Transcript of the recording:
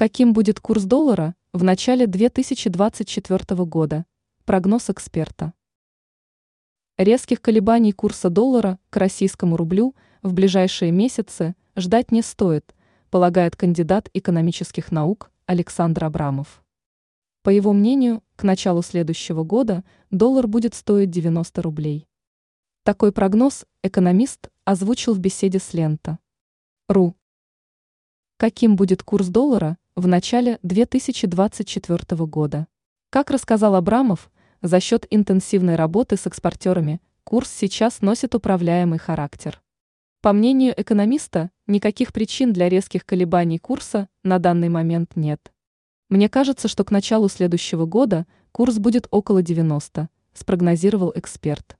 Каким будет курс доллара в начале 2024 года? Прогноз эксперта. Резких колебаний курса доллара к российскому рублю в ближайшие месяцы ждать не стоит, полагает кандидат экономических наук Александр Абрамов. По его мнению, к началу следующего года доллар будет стоить 90 рублей. Такой прогноз экономист озвучил в беседе с Лента. РУ. Каким будет курс доллара в начале 2024 года. Как рассказал Абрамов, за счет интенсивной работы с экспортерами курс сейчас носит управляемый характер. По мнению экономиста, никаких причин для резких колебаний курса на данный момент нет. Мне кажется, что к началу следующего года курс будет около 90, спрогнозировал эксперт.